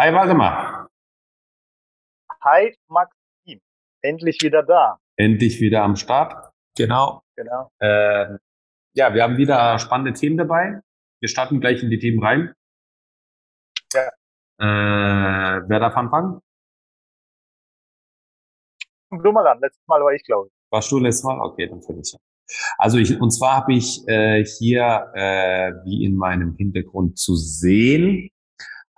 Hi Waldemar. Hi Maxim. Endlich wieder da. Endlich wieder am Start. Genau. Genau. Äh, ja, wir haben wieder spannende Themen dabei. Wir starten gleich in die Themen rein. Ja. Äh, wer darf anfangen? Blumerland. Letztes Mal war ich, glaube ich. Warst du letztes Mal? Okay, dann finde ich. Also ich, und zwar habe ich äh, hier, äh, wie in meinem Hintergrund zu sehen,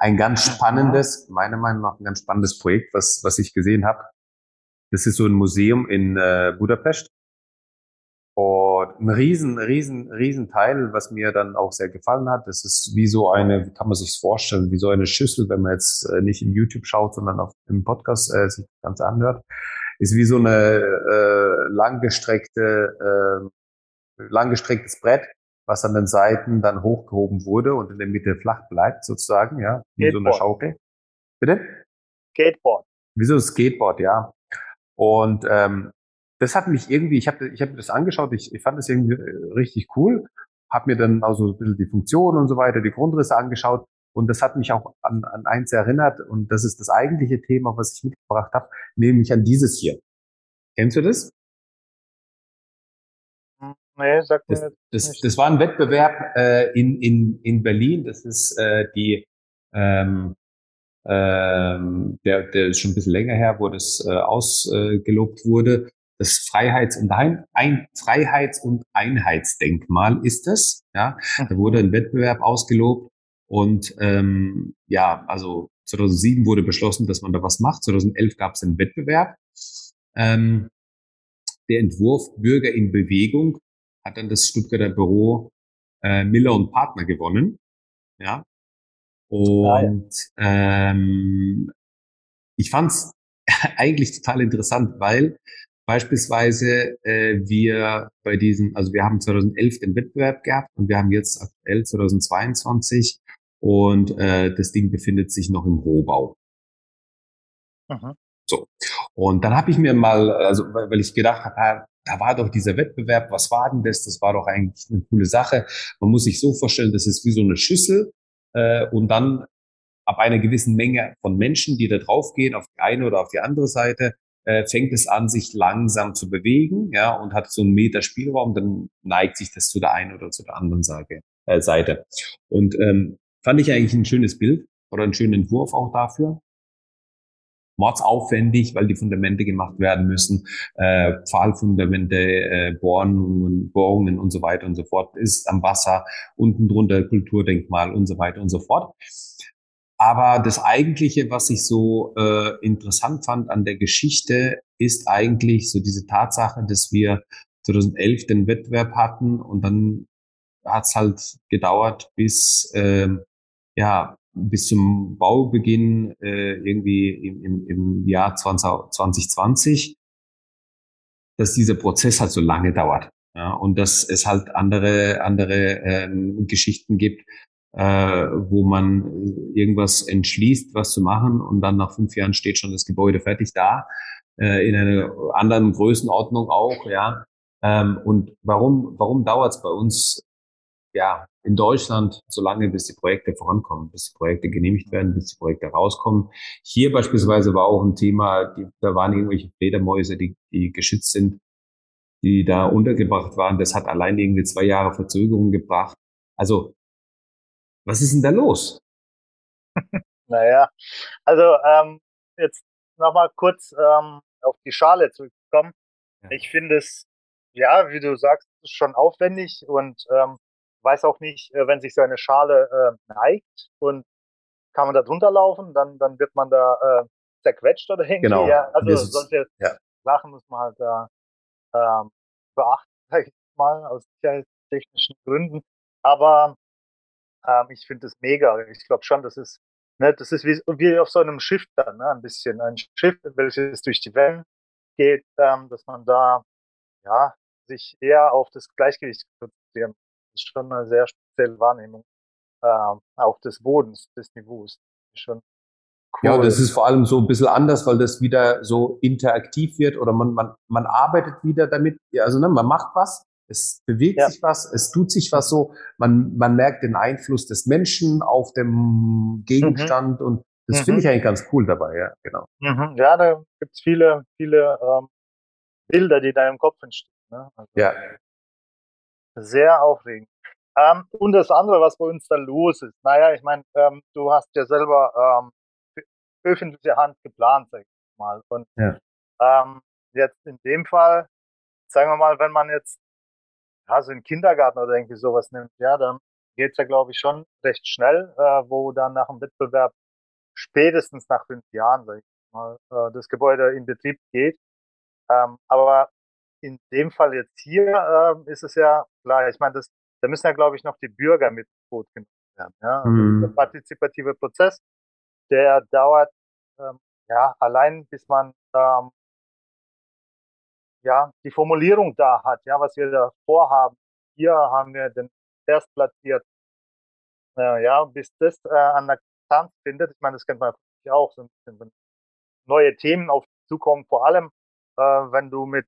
ein ganz spannendes, meiner Meinung nach ein ganz spannendes Projekt, was, was ich gesehen habe. Das ist so ein Museum in äh, Budapest. Und ein riesen, riesen, riesen Teil, was mir dann auch sehr gefallen hat. Das ist wie so eine, wie kann man sich vorstellen, wie so eine Schüssel, wenn man jetzt äh, nicht in YouTube schaut, sondern auf dem Podcast äh, sich das Ganze anhört, ist wie so eine äh, langgestreckte, äh, langgestrecktes Brett, was an den Seiten dann hochgehoben wurde und in der Mitte flach bleibt, sozusagen, ja, wie so eine Schaukel. Bitte? Skateboard. Wie so ein Skateboard, ja. Und ähm, das hat mich irgendwie, ich habe ich hab mir das angeschaut, ich, ich fand das irgendwie äh, richtig cool, habe mir dann auch so ein bisschen die Funktion und so weiter, die Grundrisse angeschaut und das hat mich auch an, an eins erinnert und das ist das eigentliche Thema, was ich mitgebracht habe, nämlich an dieses hier. Kennst du das? Hm, nee, sag mir das, das, das war ein Wettbewerb äh, in, in, in Berlin. Das ist äh, die ähm, ähm, der, der ist schon ein bisschen länger her, wo das äh, ausgelobt wurde. Das Freiheits- und, Ein Ein Freiheits- und Einheitsdenkmal ist es. Ja, da wurde ein Wettbewerb ausgelobt und ähm, ja, also 2007 wurde beschlossen, dass man da was macht. 2011 gab es einen Wettbewerb. Ähm, der Entwurf Bürger in Bewegung hat dann das Stuttgarter Büro äh, Miller und Partner gewonnen. Ja. Und ah, ähm, ich fand's eigentlich total interessant, weil Beispielsweise äh, wir bei diesem, also wir haben 2011 den Wettbewerb gehabt und wir haben jetzt aktuell 2022 und äh, das Ding befindet sich noch im Rohbau. Aha. So. Und dann habe ich mir mal, also weil, weil ich gedacht habe, da war doch dieser Wettbewerb, was war denn das? Das war doch eigentlich eine coole Sache. Man muss sich so vorstellen, das ist wie so eine Schüssel äh, und dann ab einer gewissen Menge von Menschen, die da draufgehen, auf die eine oder auf die andere Seite, äh, fängt es an, sich langsam zu bewegen, ja, und hat so einen Meter Spielraum, dann neigt sich das zu der einen oder zu der anderen Seite. Äh, Seite. Und ähm, fand ich eigentlich ein schönes Bild oder einen schönen Entwurf auch dafür. Mordsaufwendig, weil die Fundamente gemacht werden müssen, äh, Pfahlfundamente, äh, Bohrungen, Bohrungen und so weiter und so fort, ist am Wasser, unten drunter Kulturdenkmal und so weiter und so fort. Aber das Eigentliche, was ich so äh, interessant fand an der Geschichte, ist eigentlich so diese Tatsache, dass wir 2011 den Wettbewerb hatten und dann hat es halt gedauert bis äh, ja bis zum Baubeginn äh, irgendwie im, im, im Jahr 20, 2020, dass dieser Prozess halt so lange dauert. Ja, und dass es halt andere andere ähm, Geschichten gibt, äh, wo man irgendwas entschließt, was zu machen und dann nach fünf Jahren steht schon das Gebäude fertig da, äh, in einer anderen Größenordnung auch, ja. Ähm, und warum, warum dauert es bei uns ja in Deutschland so lange, bis die Projekte vorankommen, bis die Projekte genehmigt werden, bis die Projekte rauskommen? Hier beispielsweise war auch ein Thema, die, da waren irgendwelche Fledermäuse, die, die geschützt sind, die da untergebracht waren. Das hat allein irgendwie zwei Jahre Verzögerung gebracht. Also was ist denn da los? naja, also ähm, jetzt nochmal kurz ähm, auf die Schale zurückzukommen. Ja. Ich finde es, ja, wie du sagst, schon aufwendig und ähm, weiß auch nicht, äh, wenn sich so eine Schale äh, neigt und kann man da drunter laufen, dann, dann wird man da äh, zerquetscht oder irgendwie. Genau. Ja, also solche ja. Sachen muss man halt da ähm, beachten, sag ich mal, aus sicherheitstechnischen Gründen. Aber ähm, ich finde das mega. Ich glaube schon, das ist, ne, das ist wie, wie auf so einem Schiff dann, ne, ein bisschen. Ein Schiff, welches durch die Wellen geht, ähm, dass man da, ja, sich eher auf das Gleichgewicht konzentrieren. Das ist schon eine sehr spezielle Wahrnehmung, ähm, auch des Bodens, des Niveaus. Schon Cool. Ja, das ist vor allem so ein bisschen anders, weil das wieder so interaktiv wird oder man, man, man arbeitet wieder damit. Also ne, man macht was es bewegt ja. sich was, es tut sich was so. Man, man merkt den Einfluss des Menschen auf dem Gegenstand mhm. und Das mhm. finde ich eigentlich ganz cool dabei, ja, genau. Mhm. Ja, da gibt's viele, viele ähm, Bilder, die da im Kopf entstehen. Ne? Also ja. Sehr aufregend. Ähm, und das andere, was bei uns da los ist, naja, ich meine, ähm, du hast ja selber ähm, öffentliche Hand geplant, sag ich mal. Und ja. ähm, jetzt in dem Fall, sagen wir mal, wenn man jetzt ja, so einen Kindergarten oder irgendwie sowas nimmt, ja, dann geht's ja, glaube ich, schon recht schnell, äh, wo dann nach dem Wettbewerb spätestens nach fünf Jahren, sag ich mal, äh, das Gebäude in Betrieb geht. Ähm, aber in dem Fall jetzt hier äh, ist es ja klar, ich meine, das, da müssen ja, glaube ich, noch die Bürger mit Boot genommen werden. Ja? Also mhm. der partizipative Prozess, der dauert ähm, ja allein, bis man ähm, ja die Formulierung da hat, ja, was wir da vorhaben. Hier haben wir den erstplatziert. Äh, ja, bis das äh, an der Tanz findet. Ich meine, das kennt man ja auch so ein bisschen, wenn neue Themen auf zukommen, vor allem äh, wenn du mit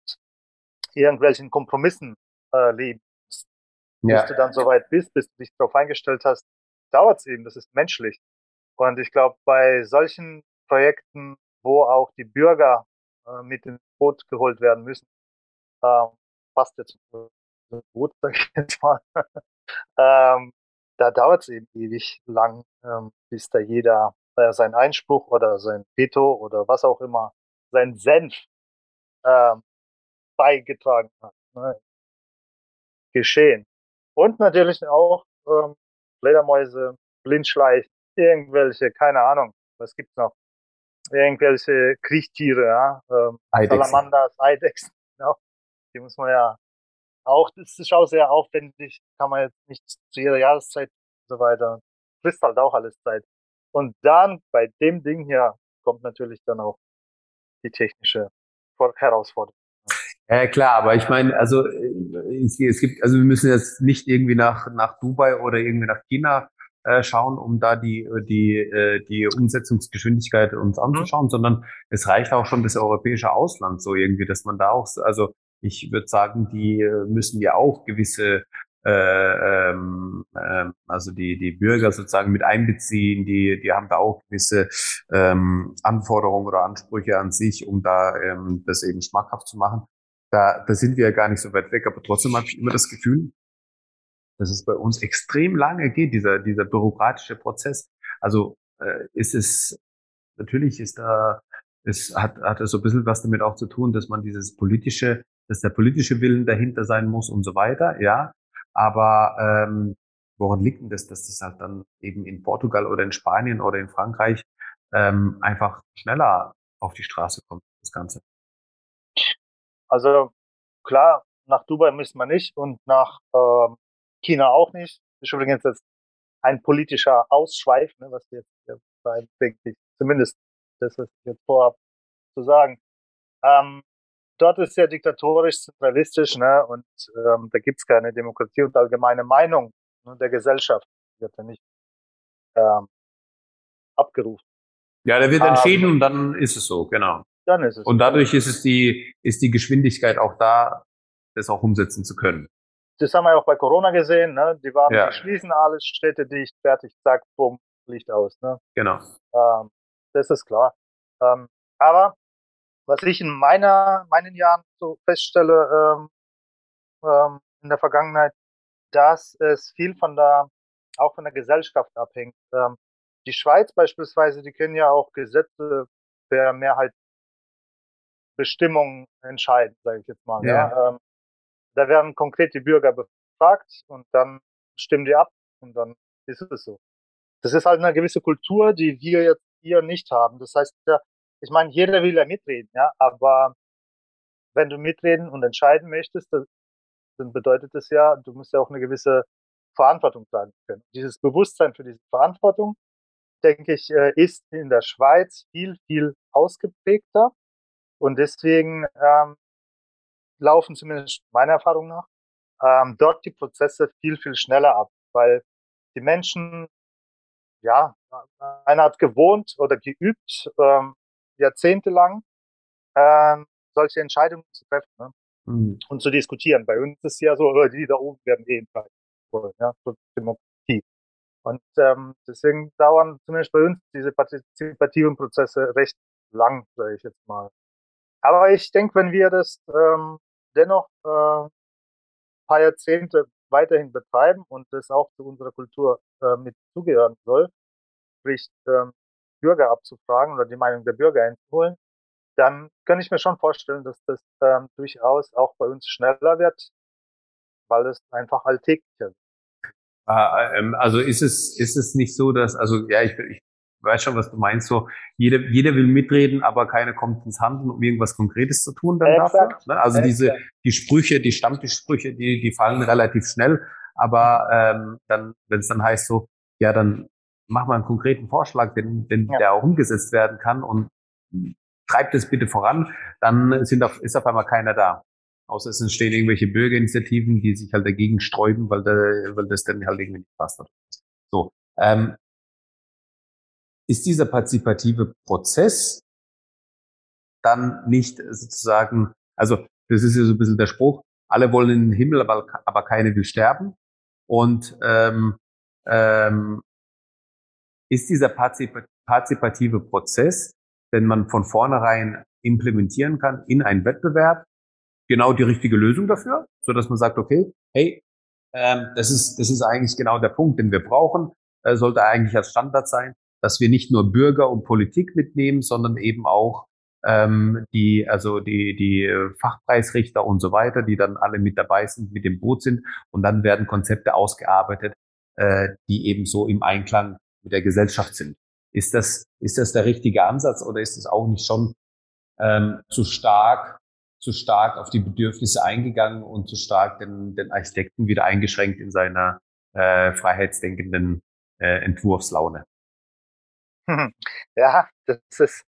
irgendwelchen Kompromissen äh, lebst. Ja. Bis du dann soweit bist, bis du dich darauf eingestellt hast, dauert es eben, das ist menschlich. Und ich glaube, bei solchen Projekten, wo auch die Bürger äh, mit ins Boot geholt werden müssen, äh, passt jetzt gut, sag ich jetzt mal, ähm, da dauert es eben ewig lang, ähm, bis da jeder äh, sein Einspruch oder sein Veto oder was auch immer, sein Senf ähm, beigetragen hat. Ne? Geschehen. Und natürlich auch ähm, Fledermäuse, Blindschleich, irgendwelche, keine Ahnung, was gibt's noch? Irgendwelche Kriechtiere, ja, ähm, Salamanders, Eidechsen, ja. Die muss man ja auch, das ist auch sehr aufwendig, kann man jetzt nicht zu jeder Jahreszeit und so weiter. Frisst halt auch alles Zeit. Und dann bei dem Ding hier kommt natürlich dann auch die technische Herausforderung. Ja, klar, aber ich meine, also äh, es gibt, also wir müssen jetzt nicht irgendwie nach, nach Dubai oder irgendwie nach China äh, schauen, um da die, die, äh, die Umsetzungsgeschwindigkeit uns mhm. anzuschauen, mhm. sondern es reicht auch schon das europäische Ausland so irgendwie, dass man da auch, also ich würde sagen, die äh, müssen ja auch gewisse äh, ähm, äh, also die, die Bürger sozusagen mit einbeziehen, die, die haben da auch gewisse ähm, Anforderungen oder Ansprüche an sich, um da ähm, das eben schmackhaft zu machen. Da, da sind wir ja gar nicht so weit weg, aber trotzdem habe ich immer das Gefühl, dass es bei uns extrem lange geht, dieser, dieser bürokratische Prozess. Also äh, ist es, natürlich ist da, es hat, hat so ein bisschen was damit auch zu tun, dass man dieses politische, dass der politische Willen dahinter sein muss und so weiter, ja. Aber ähm, woran liegt denn das, dass das halt dann eben in Portugal oder in Spanien oder in Frankreich ähm, einfach schneller auf die Straße kommt, das Ganze? Also klar, nach Dubai müssen wir nicht und nach ähm, China auch nicht. Das ist übrigens jetzt ein politischer Ausschweif, ne, was wir jetzt hier sein, denke ich. Zumindest das, was ich jetzt vorhabe zu sagen. Ähm, dort ist ja diktatorisch, zentralistisch, ne, und ähm, da gibt's keine Demokratie und allgemeine Meinung ne, der Gesellschaft wird ja nicht ähm, abgerufen. Ja, da wird entschieden ähm, und dann ist es so, genau. Dann ist es. Und dadurch ist es die, ist die Geschwindigkeit auch da, das auch umsetzen zu können. Das haben wir ja auch bei Corona gesehen, ne? Die waren, ja. die schließen alles, Städte dicht, fertig, zack, bumm, Licht aus, ne? Genau. Ähm, das ist klar. Ähm, aber was ich in meiner, meinen Jahren so feststelle, ähm, ähm, in der Vergangenheit, dass es viel von der, auch von der Gesellschaft abhängt. Ähm, die Schweiz beispielsweise, die kennen ja auch Gesetze per Mehrheit Bestimmungen entscheiden, sage ich jetzt mal. Ja. ja. Ähm, da werden konkret die Bürger befragt und dann stimmen die ab und dann ist es so. Das ist halt eine gewisse Kultur, die wir jetzt hier nicht haben. Das heißt, ja, ich meine, jeder will ja mitreden, ja, aber wenn du mitreden und entscheiden möchtest, dann bedeutet das ja, du musst ja auch eine gewisse Verantwortung tragen können. Dieses Bewusstsein für diese Verantwortung, denke ich, äh, ist in der Schweiz viel, viel ausgeprägter. Und deswegen ähm, laufen zumindest meiner Erfahrung nach ähm, dort die Prozesse viel, viel schneller ab, weil die Menschen, ja, einer hat gewohnt oder geübt, ähm, jahrzehntelang ähm, solche Entscheidungen zu treffen ne? mhm. und zu diskutieren. Bei uns ist es ja so, die da oben werden eh entscheiden wollen, ja, zur Demokratie. Und ähm, deswegen dauern zumindest bei uns diese partizipativen Prozesse recht lang, sage ich jetzt mal. Aber ich denke, wenn wir das ähm, dennoch äh, paar Jahrzehnte weiterhin betreiben und das auch zu unserer Kultur äh, mit zugehören soll, sprich ähm, Bürger abzufragen oder die Meinung der Bürger einzuholen, dann kann ich mir schon vorstellen, dass das ähm, durchaus auch bei uns schneller wird, weil es einfach alltäglicher wird. Ah, ähm, also ist es, ist es nicht so, dass, also ja, ich, ich weiß schon, was du meinst, so jeder, jeder will mitreden, aber keiner kommt ins Handeln, um irgendwas Konkretes zu tun dann Exakt. dafür. Ne? Also Exakt. diese, die Sprüche, die Stammtischsprüche, die, die fallen relativ schnell, aber ähm, dann, wenn es dann heißt so, ja, dann mach mal einen konkreten Vorschlag, den, den ja. der auch umgesetzt werden kann und treibt es bitte voran, dann sind auf, ist auf einmal keiner da. Außer es entstehen irgendwelche Bürgerinitiativen, die sich halt dagegen sträuben, weil, der, weil das dann halt irgendwie nicht passt. So. Ähm, ist dieser partizipative Prozess dann nicht sozusagen, also das ist ja so ein bisschen der Spruch, alle wollen in den Himmel, aber, aber keine will sterben. Und ähm, ähm, ist dieser partizipative Prozess, den man von vornherein implementieren kann in einen Wettbewerb, genau die richtige Lösung dafür, so dass man sagt, okay, hey, ähm, das ist das ist eigentlich genau der Punkt, den wir brauchen, äh, sollte eigentlich als Standard sein, dass wir nicht nur Bürger und Politik mitnehmen, sondern eben auch ähm, die also die die Fachpreisrichter und so weiter, die dann alle mit dabei sind, mit dem Boot sind und dann werden Konzepte ausgearbeitet, äh, die eben so im Einklang mit der Gesellschaft sind. Ist das ist das der richtige Ansatz oder ist es auch nicht schon ähm, zu stark zu stark auf die Bedürfnisse eingegangen und zu stark den, den Architekten wieder eingeschränkt in seiner äh, freiheitsdenkenden äh, Entwurfslaune. Ja, das ist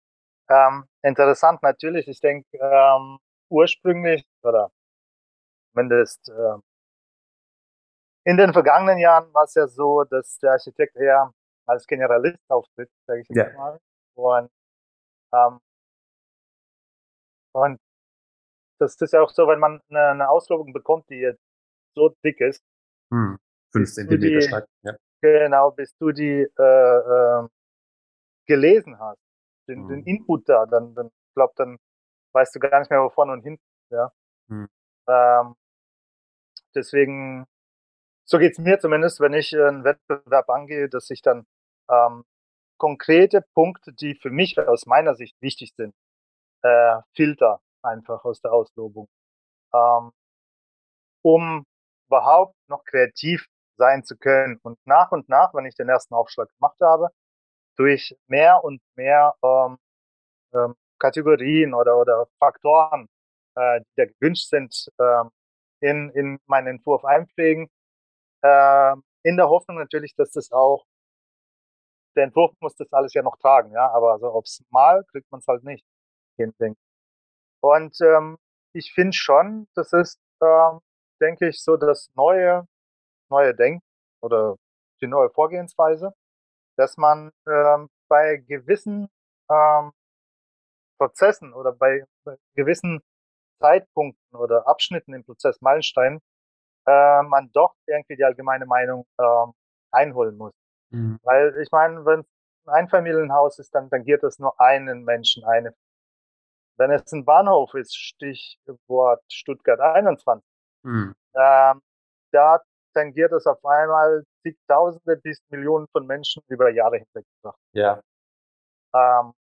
ähm, interessant natürlich. Ich denke, ähm, ursprünglich oder zumindest äh, in den vergangenen Jahren war es ja so, dass der Architekt eher als Generalist auftritt, sage ich jetzt ja. mal. Und, ähm, und das ist ja auch so, wenn man eine, eine Auslobung bekommt, die jetzt so dick ist. Hm, fünf Zentimeter stark, ja. Genau, bis du die äh, äh, gelesen hast, den, hm. den Input da, dann, dann ich glaube, dann weißt du gar nicht mehr, wovon und hinten, ja. Hm. Ähm, deswegen, so geht's mir zumindest, wenn ich einen Wettbewerb angehe, dass ich dann ähm, konkrete Punkte, die für mich aus meiner Sicht wichtig sind, äh, filter einfach aus der Auslobung. Ähm, um überhaupt noch kreativ sein zu können. Und nach und nach, wenn ich den ersten Aufschlag gemacht habe, durch mehr und mehr ähm, ähm, Kategorien oder, oder Faktoren, äh, die da gewünscht sind, ähm, in, in meinen Entwurf einpflegen, äh, in der Hoffnung natürlich, dass das auch, der Entwurf muss das alles ja noch tragen, ja, aber so aufs Mal kriegt man es halt nicht und ähm, ich finde schon, das ist, ähm, denke ich, so das neue, neue Denken oder die neue Vorgehensweise, dass man ähm, bei gewissen ähm, Prozessen oder bei, gewissen Zeitpunkten oder Abschnitten im Prozess, Meilenstein, äh, man doch irgendwie die allgemeine Meinung ähm, einholen muss. Mhm. Weil ich meine, wenn es ein Einfamilienhaus ist, dann tangiert das nur einen Menschen, eine wenn es ein Bahnhof ist, Stichwort Stuttgart 21, hm. ähm, da tangiert es auf einmal zigtausende bis Millionen von Menschen über Jahre hinweg. Ja. Ähm,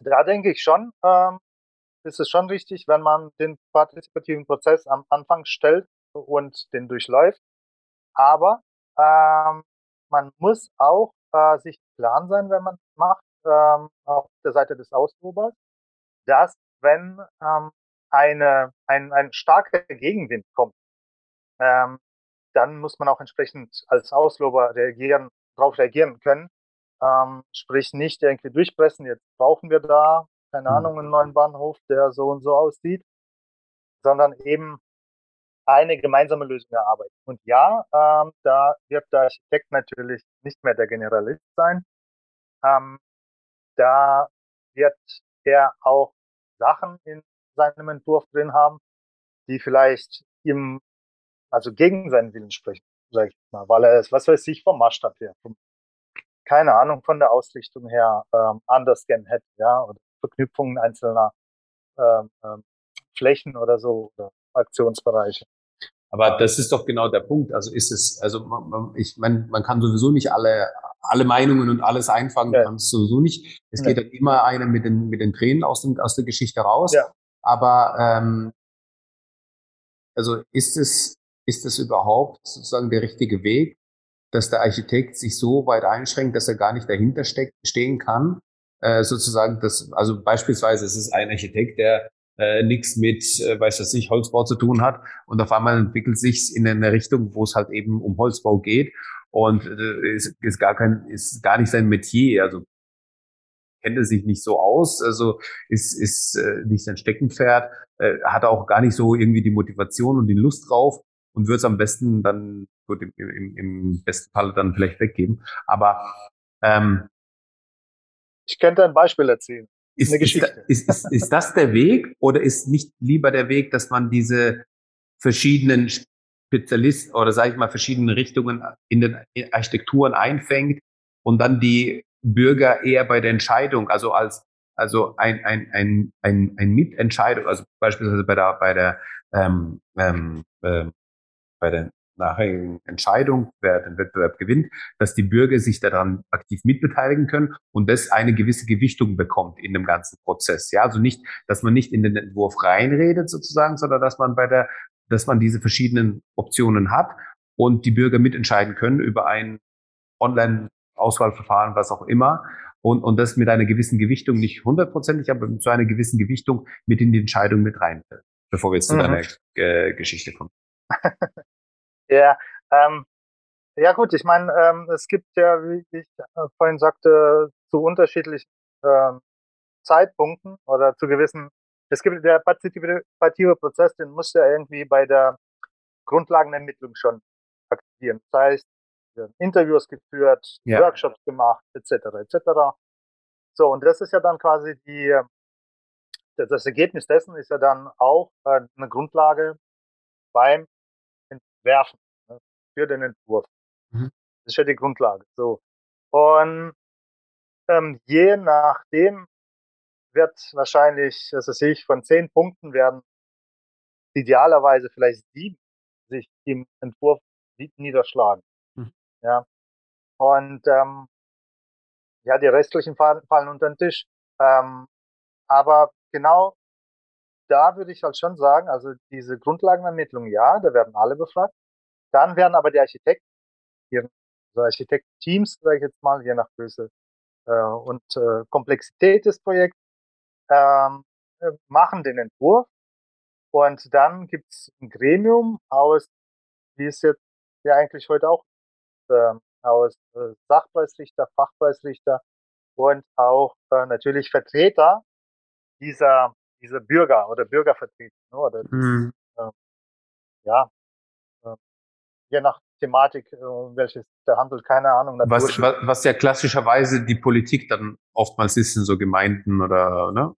da denke ich schon, ähm, ist es schon richtig, wenn man den partizipativen Prozess am Anfang stellt und den durchläuft. Aber ähm, man muss auch äh, sich plan sein, wenn man es macht, ähm, auf der Seite des Auslobers, dass wenn ähm, eine, ein, ein starker Gegenwind kommt, ähm, dann muss man auch entsprechend als Auslober reagieren, darauf reagieren können. Ähm, sprich nicht irgendwie durchpressen, jetzt brauchen wir da, keine mhm. Ahnung, einen neuen Bahnhof, der so und so aussieht, sondern eben eine gemeinsame Lösung erarbeiten. Und ja, ähm, da wird der Architekt natürlich nicht mehr der Generalist sein. Ähm, da wird er auch Sachen in seinem Entwurf drin haben, die vielleicht ihm, also gegen seinen Willen sprechen. sag ich mal, weil er es, was weiß ich, vom Maßstab her, vom, keine Ahnung, von der Ausrichtung her ähm, anders gern hätte, ja, oder Verknüpfungen einzelner ähm, ähm, Flächen oder so, oder Aktionsbereiche. Aber das ist doch genau der Punkt. Also ist es, also man, ich man, man kann sowieso nicht alle alle Meinungen und alles einfangen, ja. kann es sowieso nicht. Es ja. geht dann immer einer mit den mit den Tränen aus dem aus der Geschichte raus. Ja. Aber ähm, also ist es ist es überhaupt sozusagen der richtige Weg, dass der Architekt sich so weit einschränkt, dass er gar nicht dahinter steckt, stehen kann? Äh, sozusagen, das, also beispielsweise es ist ein Architekt, der äh, nichts mit, äh, weiß das nicht, Holzbau zu tun hat. Und auf einmal entwickelt sich in eine Richtung, wo es halt eben um Holzbau geht. Und äh, ist, ist gar kein, ist gar nicht sein Metier. Also kennt er sich nicht so aus, also ist, ist äh, nicht sein Steckenpferd, äh, hat auch gar nicht so irgendwie die Motivation und die Lust drauf und wird es am besten dann, gut, im, im, im besten Falle dann vielleicht weggeben. Aber ähm, ich könnte ein Beispiel erzählen. Ist, ist, ist, ist, ist das der Weg oder ist nicht lieber der Weg, dass man diese verschiedenen Spezialisten oder sage ich mal verschiedene Richtungen in den Architekturen einfängt und dann die Bürger eher bei der Entscheidung, also als also ein ein ein ein, ein Mitentscheidung, also beispielsweise bei der bei der ähm, ähm, äh, bei der nachher Entscheidung, wer den Wettbewerb gewinnt, dass die Bürger sich daran aktiv mitbeteiligen können und das eine gewisse Gewichtung bekommt in dem ganzen Prozess. Ja, also nicht, dass man nicht in den Entwurf reinredet sozusagen, sondern dass man bei der, dass man diese verschiedenen Optionen hat und die Bürger mitentscheiden können über ein Online-Auswahlverfahren, was auch immer. Und, und das mit einer gewissen Gewichtung, nicht hundertprozentig, aber zu einer gewissen Gewichtung mit in die Entscheidung mit rein, bevor wir jetzt zu mhm. deiner äh, Geschichte kommen. Ja, ähm, ja gut, ich meine, ähm, es gibt ja, wie ich äh, vorhin sagte, zu unterschiedlichen ähm, Zeitpunkten oder zu gewissen, es gibt der partizipative Prozess, den muss ja irgendwie bei der Grundlagenermittlung schon aktivieren. Das heißt, Interviews geführt, ja. Workshops gemacht, etc. etc. So, und das ist ja dann quasi die, das Ergebnis dessen ist ja dann auch äh, eine Grundlage beim Entwerfen für den Entwurf. Mhm. Das ist ja die Grundlage. So. Und ähm, je nachdem wird wahrscheinlich, also sehe ich, von zehn Punkten werden idealerweise vielleicht sieben sich im Entwurf niederschlagen. Mhm. Ja. Und ähm, ja, die restlichen fallen, fallen unter den Tisch. Ähm, aber genau da würde ich halt schon sagen, also diese Grundlagenermittlung, ja, da werden alle befragt. Dann werden aber die Architekten, also Architektteams, sage ich jetzt mal, je nach Größe äh, und äh, Komplexität des Projekts, ähm, äh, machen den Entwurf und dann gibt es ein Gremium aus, wie es jetzt ja eigentlich heute auch äh, aus äh, Sachpreisrichter, Fachpreisrichter und auch äh, natürlich Vertreter dieser dieser Bürger oder Bürgervertreter ne, oder mhm. äh, ja je nach Thematik, äh, welches der Handel, keine Ahnung. Was, was, was ja klassischerweise die Politik dann oftmals ist in so Gemeinden oder ne?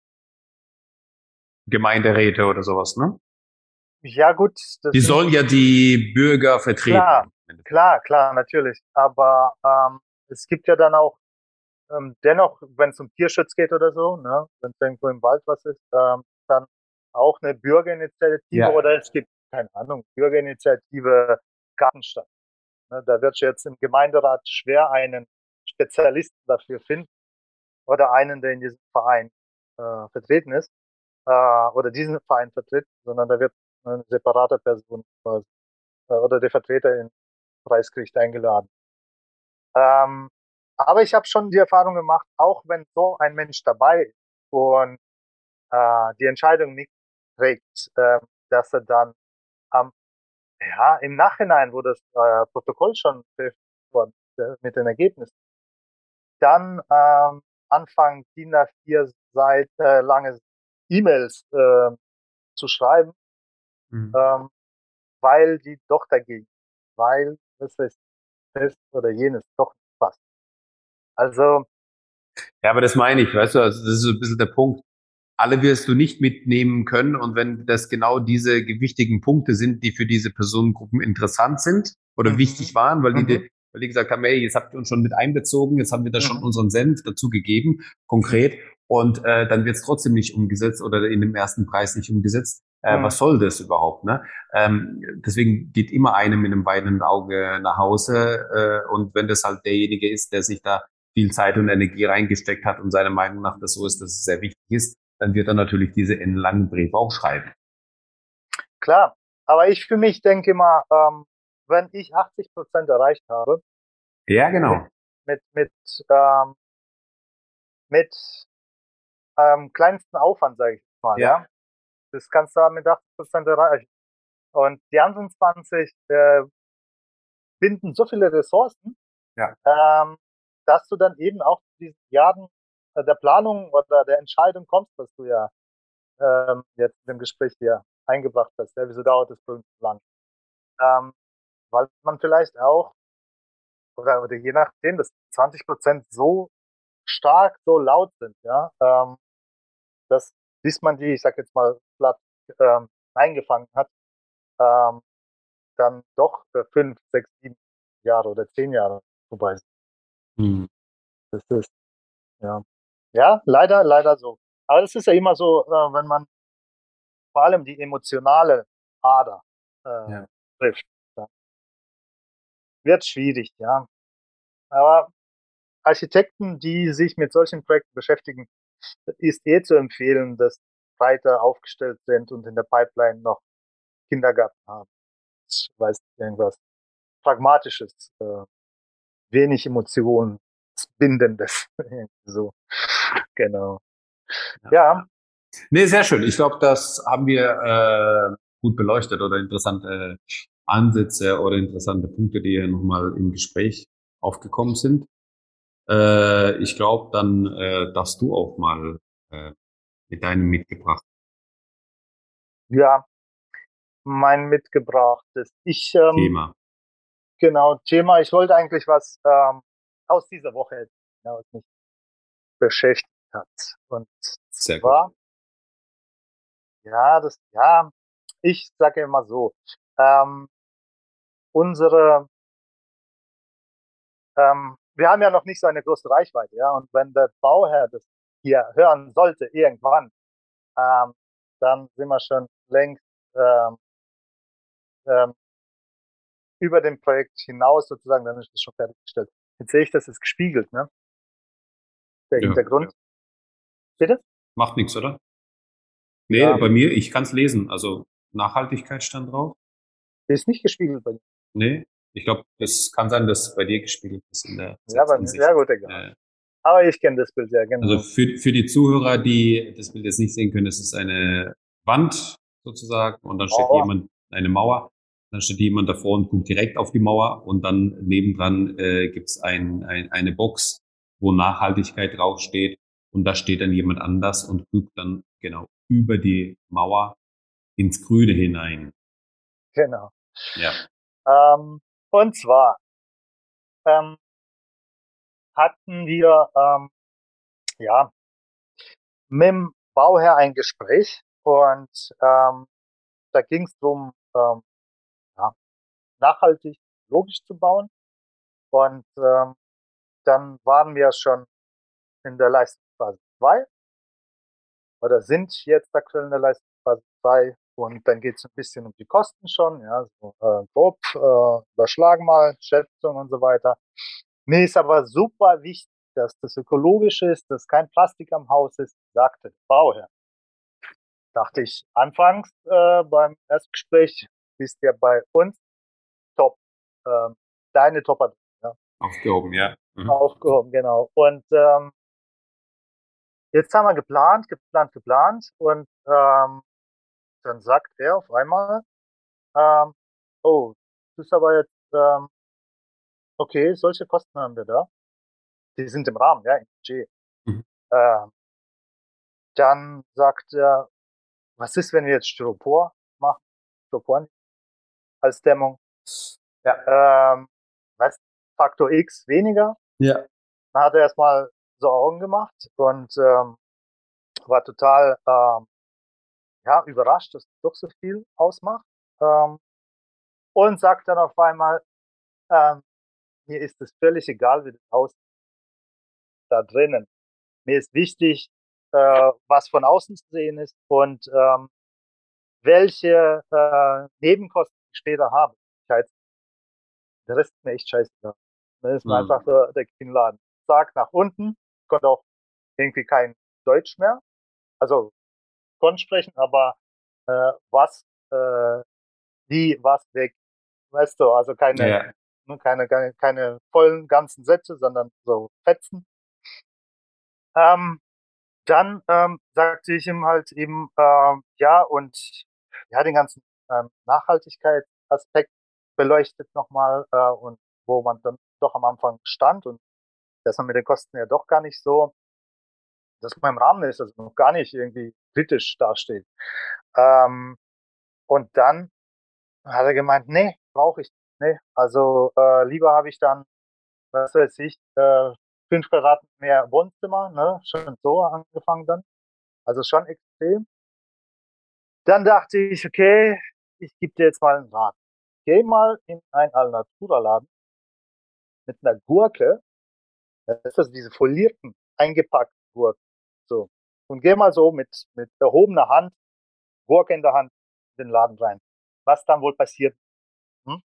Gemeinderäte oder sowas, ne? Ja, gut. die sollen ja die Bürger vertreten. Klar, klar, klar, natürlich. Aber ähm, es gibt ja dann auch ähm, dennoch, wenn es um Tierschutz geht oder so, ne, wenn es irgendwo im Wald was ist, ähm, dann auch eine Bürgerinitiative ja. oder es gibt, keine Ahnung, Bürgerinitiative Gartenstadt. Ne, da wird jetzt im Gemeinderat schwer einen Spezialisten dafür finden oder einen, der in diesem Verein äh, vertreten ist äh, oder diesen Verein vertritt, sondern da wird eine separate Person äh, oder der Vertreter in Preisgericht eingeladen. Ähm, aber ich habe schon die Erfahrung gemacht, auch wenn so ein Mensch dabei ist und äh, die Entscheidung nicht trägt, äh, dass er dann am ja, im Nachhinein, wo das äh, Protokoll schon worden äh, mit den Ergebnissen, dann ähm, anfangen, DIN A4 Seite äh, lange E-Mails äh, zu schreiben, mhm. ähm, weil die doch dagegen, weil das ist das oder jenes doch nicht passt. Also. Ja, aber das meine ich, weißt du, also das ist so ein bisschen der Punkt alle wirst du nicht mitnehmen können. Und wenn das genau diese gewichtigen Punkte sind, die für diese Personengruppen interessant sind, oder mhm. wichtig waren, weil mhm. die, weil die gesagt haben, hey, jetzt habt ihr uns schon mit einbezogen, jetzt haben wir da schon mhm. unseren Senf dazu gegeben, konkret, und äh, dann wird es trotzdem nicht umgesetzt oder in dem ersten Preis nicht umgesetzt. Äh, mhm. Was soll das überhaupt? Ne? Ähm, deswegen geht immer einer mit einem weinenden Auge nach Hause äh, und wenn das halt derjenige ist, der sich da viel Zeit und Energie reingesteckt hat und seiner Meinung nach das so ist, dass es sehr wichtig ist, dann wird er natürlich diese langen Brief auch schreiben. Klar, aber ich für mich denke immer, ähm, wenn ich 80 Prozent erreicht habe, ja genau, mit mit mit, ähm, mit ähm, kleinsten Aufwand, sage ich mal, ja. ja, das kannst du mit 80 Prozent erreichen. Und die anderen 20 äh, binden so viele Ressourcen, ja. ähm, dass du dann eben auch diesen äh, der Planung oder der Entscheidung kommst, was du ja ähm, jetzt in dem Gespräch hier eingebracht hast. Ja, wieso dauert es so lang? Ähm, weil man vielleicht auch, oder, oder je nachdem, dass 20 Prozent so stark, so laut sind, ja, ähm, dass bis man die, ich sag jetzt mal, platt ähm, eingefangen hat, ähm, dann doch für fünf, sechs, sieben Jahre oder zehn Jahre vorbei sind. Mhm. Das ist, ja. Ja, leider, leider so. Aber das ist ja immer so, äh, wenn man vor allem die emotionale Ader äh, ja. trifft. Ja. Wird schwierig, ja. Aber Architekten, die sich mit solchen Projekten beschäftigen, ist eh zu empfehlen, dass breiter aufgestellt sind und in der Pipeline noch Kindergarten haben. Ich weiß irgendwas Pragmatisches, äh, wenig Emotionen, Bindendes. so, genau. Ja. ja. Nee, sehr schön. Ich glaube, das haben wir äh, gut beleuchtet oder interessante Ansätze oder interessante Punkte, die hier nochmal im Gespräch aufgekommen sind. Äh, ich glaube, dann äh, darfst du auch mal äh, mit deinem mitgebracht. Ja, mein mitgebrachtes. Ich, ähm, Thema. Genau, Thema. Ich wollte eigentlich was ähm, aus dieser Woche was mich beschäftigt hat. Und Sehr zwar, gut. ja, das, ja, ich sage immer so, ähm, unsere ähm, wir haben ja noch nicht so eine große Reichweite, ja. Und wenn der Bauherr das hier hören sollte, irgendwann, ähm, dann sind wir schon längst ähm, ähm, über dem Projekt hinaus sozusagen, dann ist das schon fertiggestellt. Jetzt sehe ich, das ist gespiegelt, ne? Der ja, Hintergrund. Ja. Bitte? Macht nichts, oder? Nee, ja. bei mir, ich kann es lesen. Also Nachhaltigkeit stand drauf. Der ist nicht gespiegelt bei dir. Nee, ich glaube, es kann sein, dass bei dir gespiegelt ist in der Ja, mir. Ja, gut, egal. Äh, Aber ich kenne das Bild ja, genau. Also für, für die Zuhörer, die das Bild jetzt nicht sehen können, es ist eine Wand sozusagen und dann steht Mauer. jemand, eine Mauer, dann steht jemand davor und guckt direkt auf die Mauer und dann nebendran äh, gibt es ein, ein, eine Box, wo Nachhaltigkeit draufsteht und da steht dann jemand anders und guckt dann genau über die Mauer ins Grüne hinein. Genau. Ja. Ähm, und zwar ähm, hatten wir ähm, ja mit dem Bauherr ein Gespräch und ähm, da ging es darum, ähm, nachhaltig, logisch zu bauen. Und ähm, dann waren wir schon in der Leistungsphase 2 oder sind jetzt aktuell in der Leistungsphase 2 und dann geht es ein bisschen um die Kosten schon, ja, so, äh, grob, äh, überschlagen mal, Schätzung und so weiter. Mir ist aber super wichtig, dass das ökologisch ist, dass kein Plastik am Haus ist, sagte der Bauherr. Dachte ich anfangs äh, beim Erstgespräch, bist ja bei uns top, äh, deine top ja. Aufgehoben, ja. Mhm. Aufgehoben, genau. Und ähm, jetzt haben wir geplant, geplant, geplant und ähm, dann sagt er auf einmal, ähm, oh, das ist aber jetzt, ähm, okay, solche Kosten haben wir da. Die sind im Rahmen, ja, im Budget. Mhm. Ähm, dann sagt er, was ist, wenn wir jetzt Styropor machen? Styropor als Dämmung. Ja. Ähm, weißt, Faktor X weniger. Ja. Dann hat er erstmal so Augen gemacht und ähm, war total ähm, ja, überrascht, dass es doch so viel ausmacht. Ähm, und sagt dann auf einmal, ähm, mir ist es völlig egal, wie das aussieht. Da drinnen. Mir ist wichtig, äh, was von außen zu sehen ist und ähm, welche äh, Nebenkosten ich später habe. Der Rest ist mir echt scheißegal. Das ist mir mhm. einfach der, der Kinnladen. Sag nach unten, konnte auch irgendwie kein Deutsch mehr. Also konnte sprechen, aber äh, was, äh, wie, was weg. Weißt du, also keine, ja. ne, keine, keine, keine vollen ganzen Sätze, sondern so Fetzen. Ähm, dann ähm, sagte ich ihm halt eben, äh, ja, und ja, den ganzen ähm, Nachhaltigkeitsaspekt beleuchtet nochmal äh, und wo man dann doch am Anfang stand und dass man mit den Kosten ja doch gar nicht so, dass man im Rahmen ist, also noch gar nicht irgendwie kritisch dasteht. Ähm, und dann hat er gemeint, nee, brauche ich. Nee, also äh, lieber habe ich dann, was weiß ich, äh, fünf Quadrat mehr Wohnzimmer, ne? Schon so angefangen dann. Also schon extrem. Dann dachte ich, okay, ich gebe dir jetzt mal einen Rat. Geh mal in ein Alnatura-Laden mit einer Gurke, das ist also diese folierten, eingepackten Gurken, so. Und geh mal so mit, mit erhobener Hand, Gurke in der Hand, in den Laden rein. Was dann wohl passiert? Hm?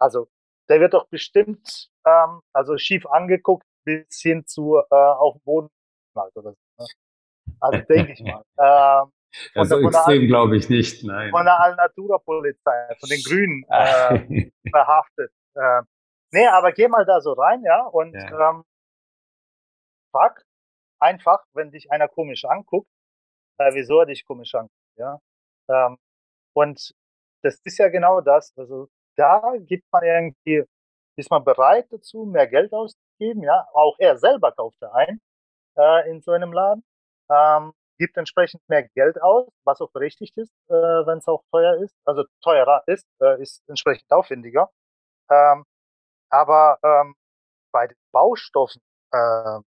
Also, der wird doch bestimmt, ähm, also schief angeguckt, bis hin zu äh, auf dem Boden oder so. Ne? Also denke ich mal. Ähm, also der, extrem glaube ich nicht, nein. Von der Alnatura-Polizei, von den Grünen äh, verhaftet. Äh, nee, aber geh mal da so rein, ja, und ja. Ähm, frag einfach, wenn dich einer komisch anguckt, äh, wieso er dich komisch anguckt, ja. Ähm, und das ist ja genau das. Also da gibt man irgendwie, ist man bereit dazu, mehr Geld auszugeben, ja. Auch er selber kauft er ein äh, in so einem Laden. Ähm, gibt entsprechend mehr Geld aus, was auch berechtigt ist, äh, wenn es auch teuer ist. Also teurer ist, äh, ist entsprechend aufwendiger. Ähm, aber ähm, bei den Baustoffen äh,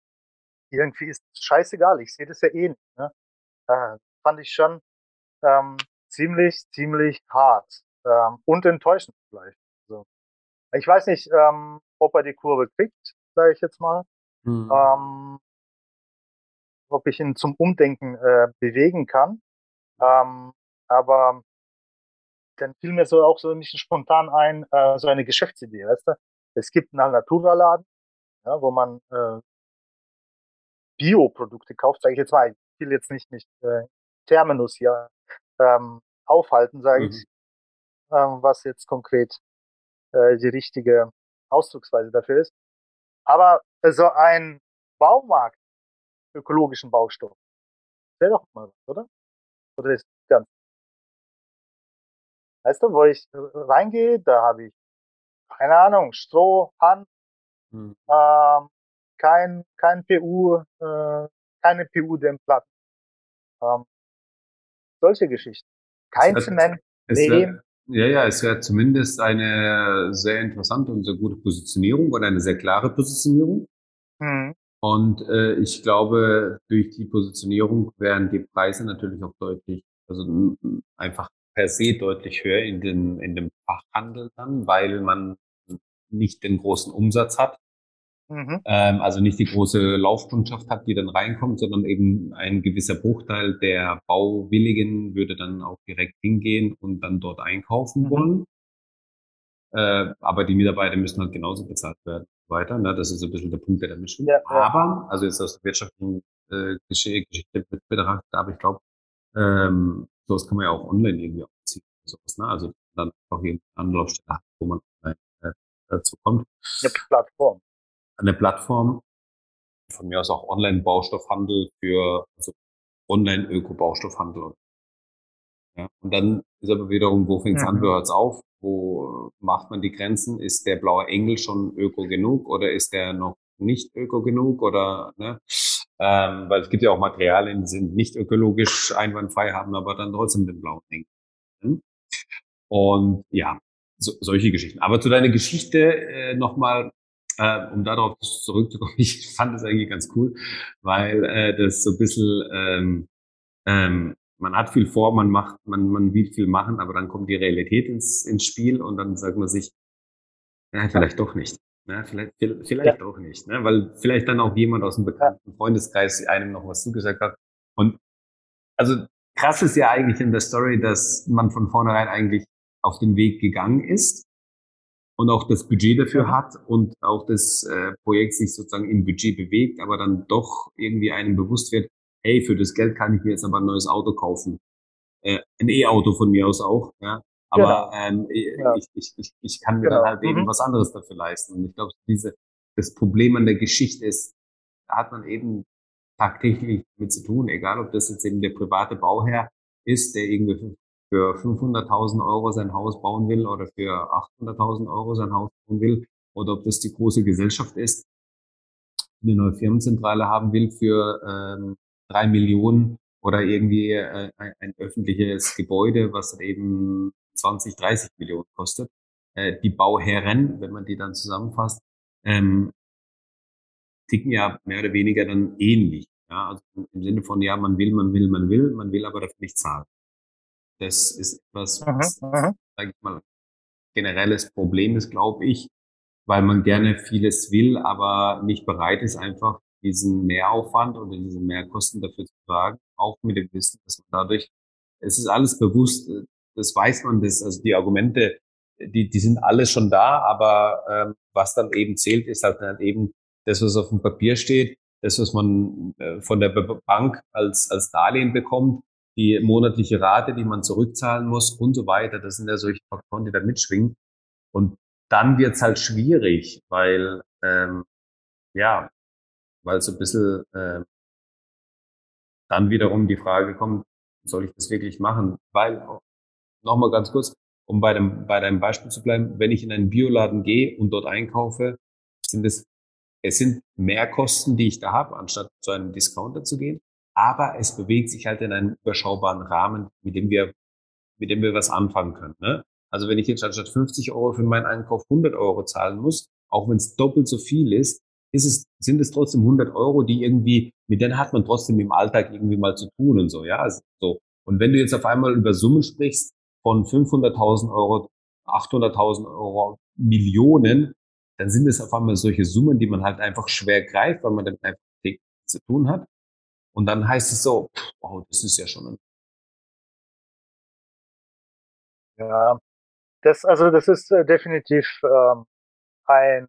irgendwie ist es scheißegal. Ich sehe das ja eh nicht. Ne? Äh, fand ich schon ähm, ziemlich, ziemlich hart ähm, und enttäuschend vielleicht. Also, ich weiß nicht, ähm, ob er die Kurve kriegt, sage ich jetzt mal. Mhm. Ähm, ob ich ihn zum Umdenken äh, bewegen kann. Ähm, aber dann fiel mir so auch so bisschen spontan ein, äh, so eine Geschäftsidee, weißt du? Es gibt einen Alnatura-Laden, ja, wo man äh, Bioprodukte kauft, sage ich jetzt mal. Ich will jetzt nicht nicht äh, Terminus hier ähm, aufhalten, sage mhm. ich, ähm, was jetzt konkret äh, die richtige Ausdrucksweise dafür ist. Aber so ein Baumarkt ökologischen Baustoff. Wäre doch mal was, oder? Oder ist ganz. Weißt du, wo ich reingehe, da habe ich, keine Ahnung, Stroh, Hand, hm. ähm, kein, kein PU, äh, keine PU-Dämmplatten. Ähm, solche Geschichten. Kein das Zement, Lehm. Ja, ja, es wäre zumindest eine sehr interessante und sehr gute Positionierung oder eine sehr klare Positionierung. Mhm. Und äh, ich glaube, durch die Positionierung wären die Preise natürlich auch deutlich, also einfach per se deutlich höher in, den, in dem Fachhandel dann, weil man nicht den großen Umsatz hat. Mhm. Ähm, also nicht die große Laufkundschaft hat, die dann reinkommt, sondern eben ein gewisser Bruchteil der Bauwilligen würde dann auch direkt hingehen und dann dort einkaufen mhm. wollen. Äh, aber die Mitarbeiter müssen halt genauso bezahlt werden weiter. Ne? Das ist so ein bisschen der Punkt, der da mitspielt. Ja, aber, also jetzt aus der wirtschaftlichen äh, Geschichte mit betrachtet, aber ich glaube, ähm, sowas kann man ja auch online irgendwie aufziehen. Sowas, ne? Also dann auch eine Anlaufstelle hat, wo man online äh, dazu kommt. Eine Plattform. Eine Plattform, von mir aus auch Online-Baustoffhandel für also Online-Öko-Baustoffhandel. Ja, und dann ist aber wiederum, wo fängt es mhm. an, wo hört auf? Wo macht man die Grenzen? Ist der blaue Engel schon öko genug oder ist der noch nicht öko genug oder ne? Ähm, weil es gibt ja auch Materialien, die sind nicht ökologisch einwandfrei, haben aber dann trotzdem den blauen Engel. Und ja, so, solche Geschichten. Aber zu deiner Geschichte äh, nochmal, äh, um darauf zurückzukommen, ich fand das eigentlich ganz cool, weil äh, das so ein bisschen ähm, ähm, man hat viel vor, man macht, man, man will viel machen, aber dann kommt die Realität ins, ins Spiel und dann sagt man sich, Ja, vielleicht doch nicht. Ja, vielleicht vielleicht ja. auch nicht, ne? weil vielleicht dann auch jemand aus dem bekannten Freundeskreis einem noch was zugesagt hat. Und also krass ist ja eigentlich in der Story, dass man von vornherein eigentlich auf den Weg gegangen ist und auch das Budget dafür hat und auch das äh, Projekt sich sozusagen im Budget bewegt, aber dann doch irgendwie einem bewusst wird, hey, für das Geld kann ich mir jetzt aber ein neues Auto kaufen. Äh, ein E-Auto von mir aus auch, ja. Aber genau. ähm, ja. ich, ich, ich, ich kann mir genau. dann halt mhm. eben was anderes dafür leisten. Und ich glaube, diese, das Problem an der Geschichte ist, da hat man eben tagtäglich mit zu tun, egal ob das jetzt eben der private Bauherr ist, der irgendwie für 500.000 Euro sein Haus bauen will oder für 800.000 Euro sein Haus bauen will oder ob das die große Gesellschaft ist, eine neue Firmenzentrale haben will für ähm, drei Millionen oder irgendwie äh, ein, ein öffentliches Gebäude, was eben 20, 30 Millionen kostet. Äh, die Bauherren, wenn man die dann zusammenfasst, ähm, ticken ja mehr oder weniger dann ähnlich. Ja, also im Sinne von, ja, man will, man will, man will, man will aber dafür nicht zahlen. Das ist etwas, was, sage ich mal, generelles Problem ist, glaube ich, weil man gerne vieles will, aber nicht bereit ist, einfach diesen Mehraufwand oder diese Mehrkosten dafür zu tragen, auch mit dem Wissen, dass man dadurch, es ist alles bewusst, das weiß man, das, also die Argumente, die, die sind alle schon da, aber ähm, was dann eben zählt, ist halt, halt eben das, was auf dem Papier steht, das, was man äh, von der Bank als, als Darlehen bekommt, die monatliche Rate, die man zurückzahlen muss und so weiter. Das sind ja solche Faktoren, die da mitschwingen. Und dann wird's halt schwierig, weil ähm, ja, weil so ein bisschen äh, dann wiederum die Frage kommt, soll ich das wirklich machen? Weil nochmal ganz kurz, um bei dem, bei deinem Beispiel zu bleiben, wenn ich in einen Bioladen gehe und dort einkaufe, sind es, es sind mehr Kosten, die ich da habe, anstatt zu einem Discounter zu gehen. Aber es bewegt sich halt in einem überschaubaren Rahmen, mit dem wir, mit dem wir was anfangen können. Ne? Also wenn ich jetzt anstatt 50 Euro für meinen Einkauf 100 Euro zahlen muss, auch wenn es doppelt so viel ist, ist es, sind es trotzdem 100 Euro, die irgendwie, mit denen hat man trotzdem im Alltag irgendwie mal zu tun und so, ja, also so. Und wenn du jetzt auf einmal über Summen sprichst, von 500.000 Euro, 800.000 Euro, Millionen, dann sind es auf einmal solche Summen, die man halt einfach schwer greift, weil man damit einfach zu tun hat. Und dann heißt es so, wow, das ist ja schon ein Ja, das, also das ist äh, definitiv ähm, ein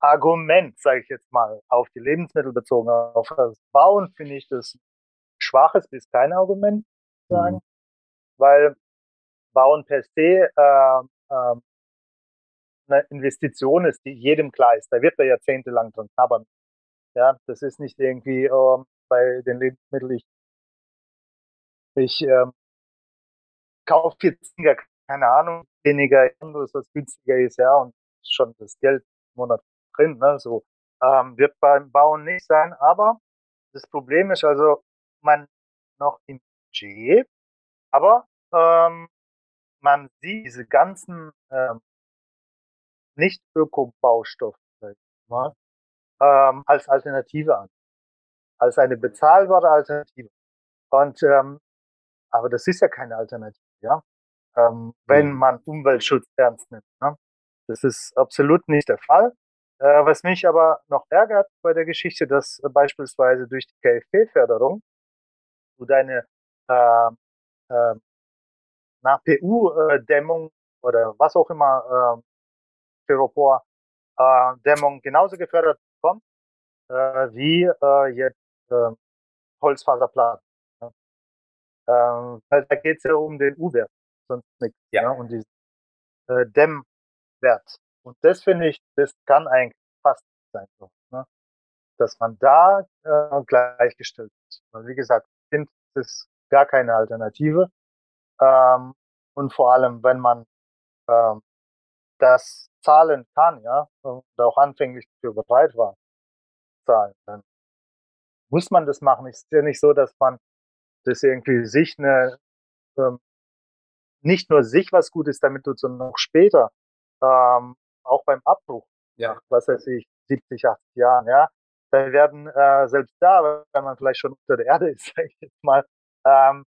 Argument, sage ich jetzt mal, auf die Lebensmittel bezogen. Auf das Bauen finde ich das schwaches bis kein Argument sagen, mhm. weil Bauen per se äh, äh, eine Investition ist, die jedem klar ist. Da wird er jahrzehntelang dran knabbern. Ja, das ist nicht irgendwie äh, bei den Lebensmitteln, ich, ich äh, kaufe jetzt keine Ahnung, weniger anderes, was günstiger ist, ja, und schon das Geld im Monat drin, ne, so. Ähm, wird beim Bauen nicht sein, aber das Problem ist also, man noch im Budget, aber ähm, man sieht diese ganzen ähm, Nicht-Öko-Baustoffe ähm, als Alternative an. Als eine bezahlbare Alternative. Und ähm, aber das ist ja keine Alternative, ja. Ähm, wenn mhm. man Umweltschutz ernst nimmt. Ne? Das ist absolut nicht der Fall. Äh, was mich aber noch ärgert bei der Geschichte, dass äh, beispielsweise durch die KfW-Förderung du deine äh, äh, nach PU-Dämmung oder was auch immer, äh, Styropor-Dämmung genauso gefördert bekommt, äh, wie äh, jetzt äh, Holzfaserplatten. Ja. Ähm, weil da geht es ja um den U-Wert, sonst nichts. Ja. ja. Und diesen äh, Dämmwert. Und das finde ich, das kann eigentlich fast sein. So, ne? Dass man da äh, gleichgestellt ist. Weil wie gesagt, das ist gar keine Alternative. Ähm, und vor allem, wenn man ähm, das zahlen kann, ja, und auch anfänglich für bereit war, zahlen, dann muss man das machen. Es ist ja nicht so, dass man das irgendwie sich eine, ähm, nicht nur sich was gut ist, damit du so noch später, ähm, auch beim Abbruch, ja. was weiß ich, 70, 80 Jahren, ja, da werden äh, selbst da, wenn man vielleicht schon unter der Erde ist, sag ich jetzt mal, ähm,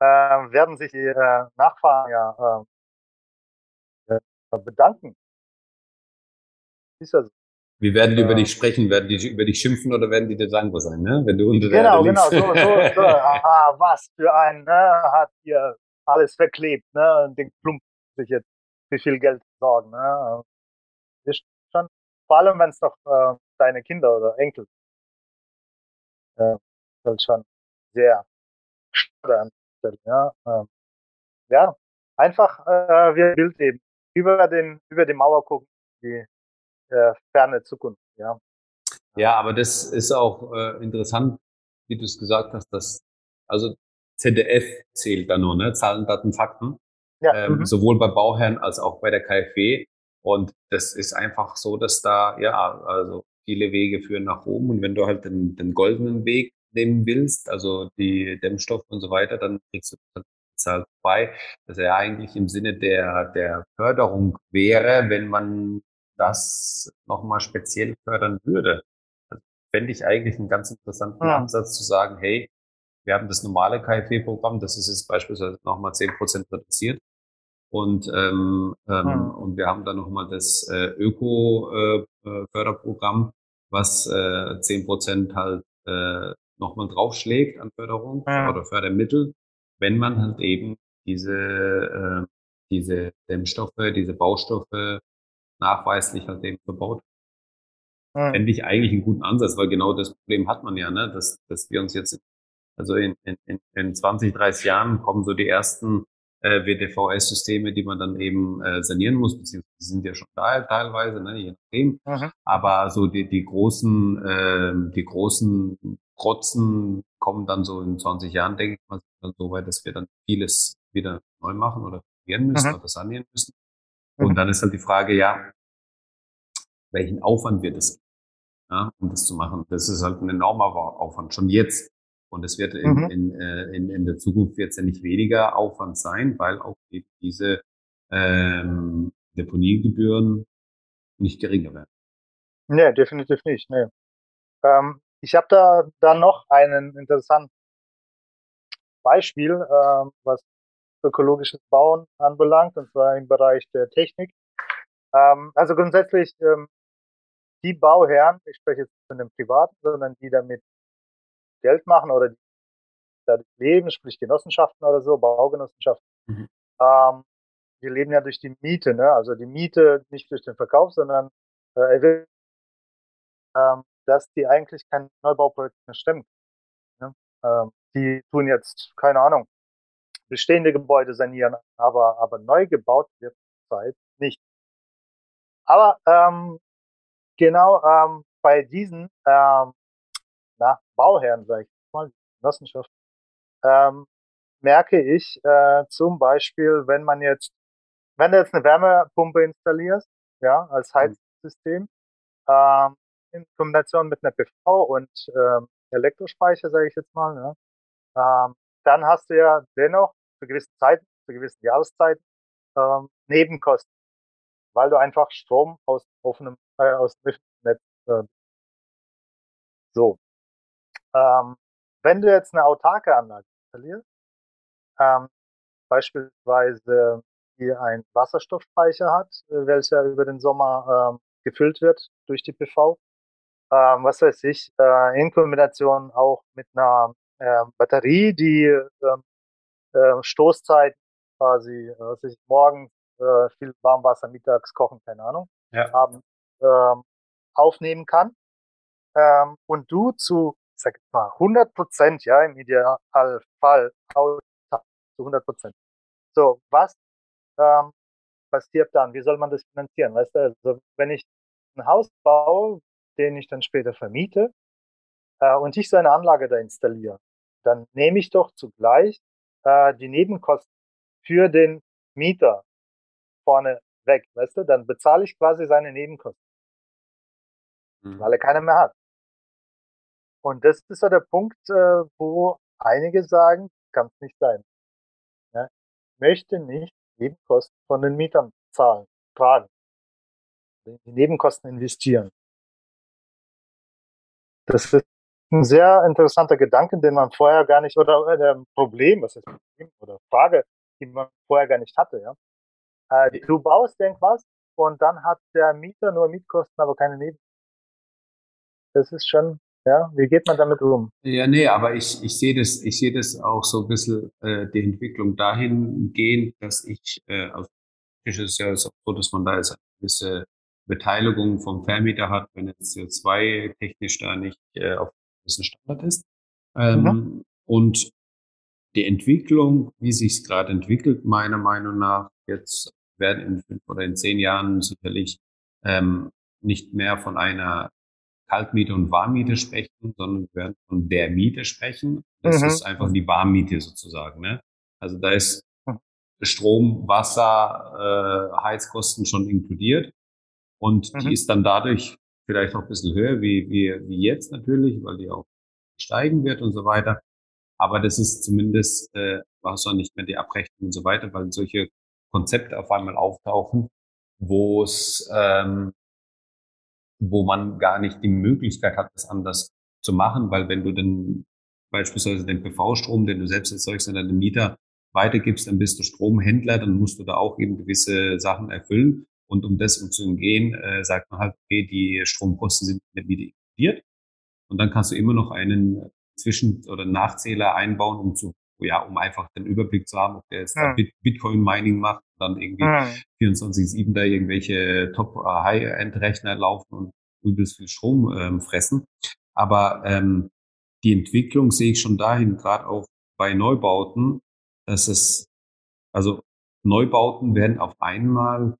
äh, werden sich die äh, Nachfahren ja äh, äh bedanken. Ist ja so. Wie werden die über dich sprechen? Werden die über dich schimpfen oder werden die dir dankbar sein, ne? Wenn du unter der Genau, genau, so, so, so. Aha, was für ein, ne, hat hier alles verklebt, ne, und den Klumpen sich jetzt für viel Geld sorgen, ne. Ist schon, vor allem wenn es noch äh, deine Kinder oder Enkel äh, ist schon sehr schade an der Stelle, ja. Ähm, ja, einfach äh, wie ein Bild eben über den über die Mauer gucken, die äh, ferne Zukunft, ja. Ja, aber das ist auch äh, interessant, wie du es gesagt hast, dass also ZDF zählt da nur, ne? Zahlen, Daten, Fakten. Ja, ähm, mhm. sowohl bei Bauherren als auch bei der KfW. Und das ist einfach so, dass da, ja, also viele Wege führen nach oben. Und wenn du halt den, den goldenen Weg nehmen willst, also die Dämmstoffe und so weiter, dann kriegst du zahlt bei, dass er eigentlich im Sinne der, der Förderung wäre, wenn man das nochmal speziell fördern würde. Also fände ich eigentlich einen ganz interessanten ja. Ansatz zu sagen, hey, wir haben das normale KfW-Programm, das ist jetzt beispielsweise nochmal zehn Prozent reduziert. Und, ähm, ähm, ja. und wir haben dann nochmal das äh, Öko-Förderprogramm, äh, was äh, zehn Prozent halt äh, nochmal draufschlägt an Förderung ja. oder Fördermittel, wenn man halt eben diese, äh, diese Dämmstoffe, diese Baustoffe nachweislich halt eben verbaut. Mhm. Fände ich eigentlich einen guten Ansatz, weil genau das Problem hat man ja, ne? dass, dass wir uns jetzt, also in, in, in 20, 30 Jahren kommen so die ersten äh, WDVS-Systeme, die man dann eben äh, sanieren muss, beziehungsweise sind ja schon da teilweise, ne, je nachdem. Mhm. Aber so die, die großen, äh, die großen Protzen kommen dann so in 20 Jahren, denke ich mal, dann so weit, dass wir dann vieles wieder neu machen oder probieren müssen mhm. oder sanieren müssen. Und dann ist halt die Frage, ja, welchen Aufwand wird es ja, um das zu machen? Das ist halt ein enormer Aufwand, schon jetzt. Und es wird in, mhm. in, äh, in, in der Zukunft jetzt ja nicht weniger Aufwand sein, weil auch eben diese ähm, Deponiegebühren nicht geringer werden. Nee, definitiv nicht. Nee. Ähm, ich habe da dann noch einen interessanten Beispiel, äh, was ökologisches Bauen anbelangt, und zwar im Bereich der Technik. Ähm, also grundsätzlich ähm, die Bauherren, ich spreche jetzt von den Privaten, sondern die damit Geld machen oder die dadurch leben, sprich Genossenschaften oder so, Baugenossenschaften, mhm. ähm, die leben ja durch die Miete, ne? also die Miete nicht durch den Verkauf, sondern äh, ähm, dass die eigentlich kein Neubauprojekt mehr stemmen. Ne? Ähm, die tun jetzt, keine Ahnung, bestehende Gebäude sanieren, aber, aber neu gebaut wird zurzeit nicht. Aber ähm, genau ähm, bei diesen ähm, na, Bauherren, sage ich mal, Genossenschaft, ähm, merke ich äh, zum Beispiel, wenn man jetzt, wenn du jetzt eine Wärmepumpe installierst, ja, als mhm. Heizsystem, ähm, in Kombination mit einer PV und ähm, Elektrospeicher, sage ich jetzt mal, ja, ähm, dann hast du ja dennoch zu gewissen Zeiten, zu gewissen Jahreszeiten ähm, Nebenkosten, weil du einfach Strom aus offenem, äh, aus dem Netz äh, so. Ähm, wenn du jetzt eine autarke Anlage installierst, ähm, beispielsweise die einen Wasserstoffspeicher hat, äh, welcher über den Sommer ähm, gefüllt wird durch die PV, ähm, was weiß ich, äh, in Kombination auch mit einer äh, Batterie, die ähm, äh, Stoßzeit quasi, äh, was ich morgens äh, viel Warmwasser, mittags kochen, keine Ahnung, ja. haben, ähm, aufnehmen kann. Ähm, und du zu, sag ich mal, 100 Prozent, ja, im Idealfall, zu 100 Prozent. So, was ähm, passiert dann? Wie soll man das finanzieren? Weißt du, also, wenn ich ein Haus baue, den ich dann später vermiete, äh, und ich so eine Anlage da installiere, dann nehme ich doch zugleich äh, die Nebenkosten für den Mieter vorne weg, weißt du, dann bezahle ich quasi seine Nebenkosten, mhm. weil er keine mehr hat. Und das ist so der Punkt, äh, wo einige sagen, kann es nicht sein. Ja? Ich möchte nicht Nebenkosten von den Mietern zahlen, tragen, die Nebenkosten investieren. Das ist ein sehr interessanter Gedanke, den man vorher gar nicht, oder äh, Problem, was ist Problem, oder Frage, die man vorher gar nicht hatte, ja. Äh, du baust irgendwas und dann hat der Mieter nur Mietkosten, aber keine Neben. Das ist schon, ja, wie geht man damit um? Ja, nee, aber ich, ich sehe das, ich sehe das auch so ein bisschen äh, die Entwicklung dahin gehen, dass ich, äh, also ist es ja so, dass man da jetzt eine gewisse Beteiligung vom Vermieter hat, wenn jetzt CO2 technisch da nicht äh, auf einem gewissen Standard ist. Ähm, mhm. Und die Entwicklung, wie sich es gerade entwickelt, meiner Meinung nach, jetzt werden in fünf oder in zehn Jahren sicherlich ähm, nicht mehr von einer Kaltmiete und Warmmiete sprechen, sondern wir werden von der Miete sprechen. Das mhm. ist einfach die Warmmiete sozusagen. Ne? Also da ist. Strom, Wasser, äh, Heizkosten schon inkludiert. Und mhm. die ist dann dadurch vielleicht auch ein bisschen höher wie, wie, wie jetzt natürlich, weil die auch steigen wird und so weiter. Aber das ist zumindest, äh, was auch nicht mehr die Abrechnung und so weiter, weil solche Konzepte auf einmal auftauchen, wo es, ähm, wo man gar nicht die Möglichkeit hat, das anders zu machen, weil wenn du dann beispielsweise den PV-Strom, den du selbst erzeugst, an deine Mieter weitergibst, dann bist du Stromhändler, dann musst du da auch eben gewisse Sachen erfüllen. Und um das zu umgehen, äh, sagt man halt, okay, die Stromkosten sind nicht wieder inkludiert. Und dann kannst du immer noch einen Zwischen- oder Nachzähler einbauen, um zu, ja, um einfach den Überblick zu haben, ob der jetzt ja. Bitcoin-Mining macht dann irgendwie ja. 24-7 da irgendwelche Top-High-End-Rechner laufen und übelst viel Strom ähm, fressen. Aber ähm, die Entwicklung sehe ich schon dahin, gerade auch bei Neubauten, dass es, also Neubauten werden auf einmal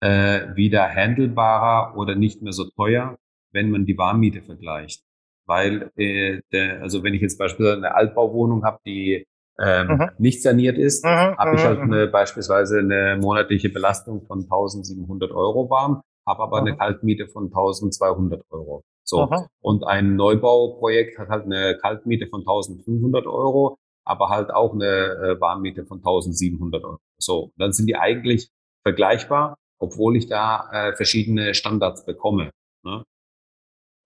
äh, wieder handelbarer oder nicht mehr so teuer, wenn man die Warmmiete vergleicht. Weil, äh, der, also wenn ich jetzt beispielsweise eine Altbauwohnung habe, die ähm, mhm. nicht saniert ist, mhm. habe ich halt mhm. eine, beispielsweise eine monatliche Belastung von 1700 Euro warm, habe aber mhm. eine Kaltmiete von 1200 Euro. So. Mhm. Und ein Neubauprojekt hat halt eine Kaltmiete von 1500 Euro, aber halt auch eine äh, Warmmiete von 1700 Euro. So. dann sind die eigentlich vergleichbar obwohl ich da äh, verschiedene Standards bekomme. Ne?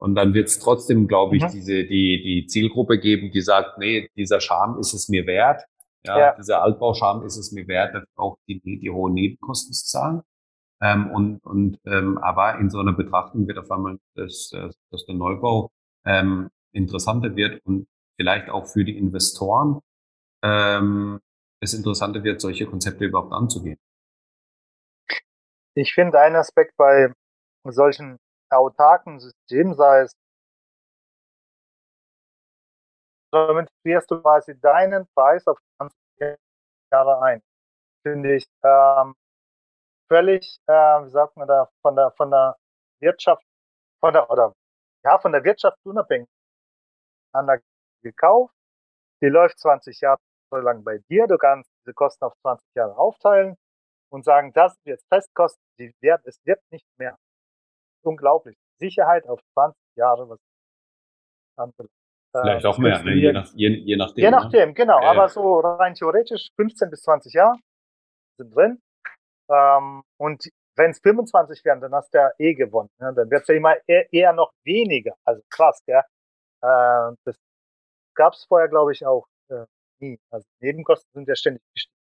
Und dann wird es trotzdem, glaube ich, mhm. diese die die Zielgruppe geben, die sagt, nee, dieser Charme ist es mir wert. Ja, ja. dieser Altbauscham ist es mir wert, auch die, die, die hohen Nebenkosten zu zahlen. Ähm, und und ähm, aber in so einer Betrachtung wird auf einmal, dass, dass der Neubau ähm, interessanter wird und vielleicht auch für die Investoren ähm, es interessanter wird, solche Konzepte überhaupt anzugehen. Ich finde einen Aspekt bei solchen autarken Systemen, sei es, damit frierst du quasi deinen Preis auf 20 Jahre ein. Finde ich ähm, völlig, äh, wie sagt man da, von der von der Wirtschaft, von der oder ja, von der Wirtschaft unabhängig. An der gekauft, die läuft 20 Jahre lang bei dir, du kannst diese Kosten auf 20 Jahre aufteilen und sagen, das sind jetzt Festkosten, die werden, es wird nicht mehr. Unglaublich. Sicherheit auf 20 Jahre, was anbelangt. Vielleicht auch mehr, ne? je, nach, je, je nachdem. Je ne? nachdem, ne? genau. Ja, aber so rein theoretisch 15 bis 20 Jahre sind drin. Ähm, und wenn es 25 wären, dann hast du ja eh gewonnen. Ne? Dann wird es ja immer eher, eher, noch weniger. Also krass, gell? Äh, das gab es vorher, glaube ich, auch äh, nie. Also Nebenkosten sind ja ständig gestiegen.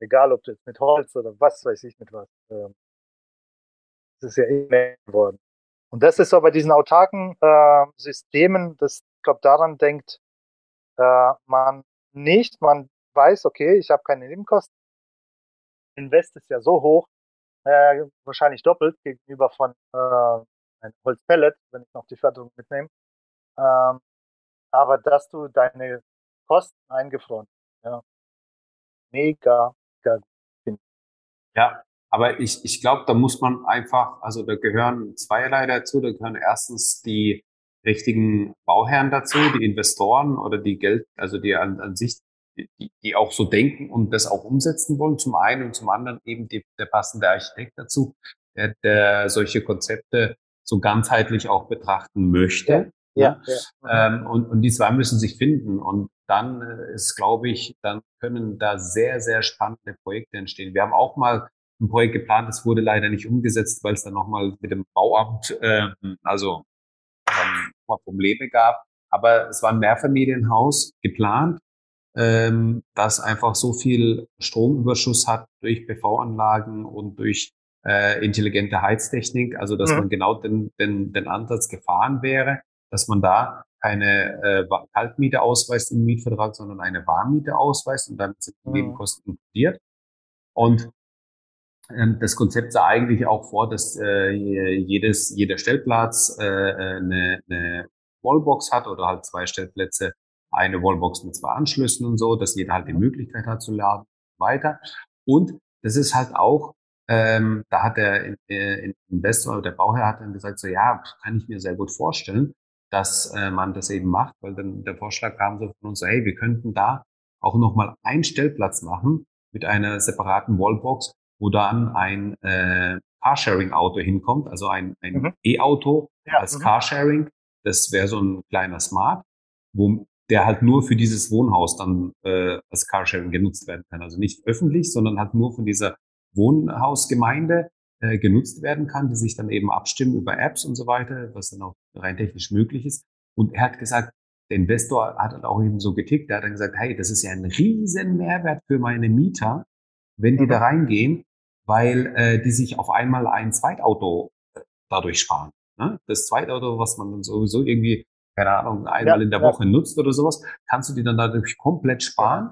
Egal, ob du jetzt mit Holz oder was weiß ich mit was. Ähm, das ist ja eh mehr geworden. Und das ist so bei diesen autarken äh, Systemen, das, ich glaube, daran denkt äh, man nicht. Man weiß, okay, ich habe keine Nebenkosten. Invest ist ja so hoch, äh, wahrscheinlich doppelt gegenüber von äh, ein Holzpellet, wenn ich noch die Förderung mitnehme. Ähm, aber dass du deine Kosten eingefroren, ja, mega ja, aber ich, ich glaube, da muss man einfach, also da gehören zweierlei dazu. Da gehören erstens die richtigen Bauherren dazu, die Investoren oder die Geld, also die an, an sich, die, die auch so denken und das auch umsetzen wollen, zum einen und zum anderen eben die, der passende Architekt dazu, der, der solche Konzepte so ganzheitlich auch betrachten möchte. Ja, ja. Ähm, und, und die zwei müssen sich finden. Und dann äh, ist, glaube ich, dann können da sehr, sehr spannende Projekte entstehen. Wir haben auch mal ein Projekt geplant, das wurde leider nicht umgesetzt, weil es dann nochmal mit dem Bauamt, äh, also ähm, Probleme gab. Aber es war ein Mehrfamilienhaus geplant, ähm, das einfach so viel Stromüberschuss hat durch PV-Anlagen und durch äh, intelligente Heiztechnik, also dass mhm. man genau den, den, den Ansatz gefahren wäre, dass man da keine äh, Kaltmiete ausweist im Mietvertrag, sondern eine Warmmiete ausweist und damit sind die mhm. Kosten inkludiert. Und das Konzept sah eigentlich auch vor, dass äh, jedes, jeder Stellplatz äh, eine, eine Wallbox hat oder halt zwei Stellplätze, eine Wallbox mit zwei Anschlüssen und so, dass jeder halt die mhm. Möglichkeit hat zu laden weiter. Und das ist halt auch, ähm, da hat der äh, Investor oder der Bauherr hat dann gesagt, so ja, kann ich mir sehr gut vorstellen, dass äh, man das eben macht, weil dann der Vorschlag kam so von uns, so, hey, wir könnten da auch nochmal einen Stellplatz machen mit einer separaten Wallbox, wo dann ein äh, Carsharing-Auto hinkommt, also ein, ein mhm. E-Auto ja, als mhm. Carsharing. Das wäre so ein kleiner Smart, wo der halt nur für dieses Wohnhaus dann äh, als Carsharing genutzt werden kann. Also nicht öffentlich, sondern halt nur von dieser Wohnhausgemeinde äh, genutzt werden kann, die sich dann eben abstimmen über Apps und so weiter, was dann auch rein technisch möglich ist. Und er hat gesagt, der Investor hat dann auch eben so getickt, der hat dann gesagt, hey, das ist ja ein riesen Mehrwert für meine Mieter, wenn die mhm. da reingehen, weil äh, die sich auf einmal ein Zweitauto äh, dadurch sparen. Ne? Das Zweitauto, was man dann sowieso irgendwie, keine Ahnung, einmal ja, in der ja. Woche nutzt oder sowas, kannst du die dann dadurch komplett sparen.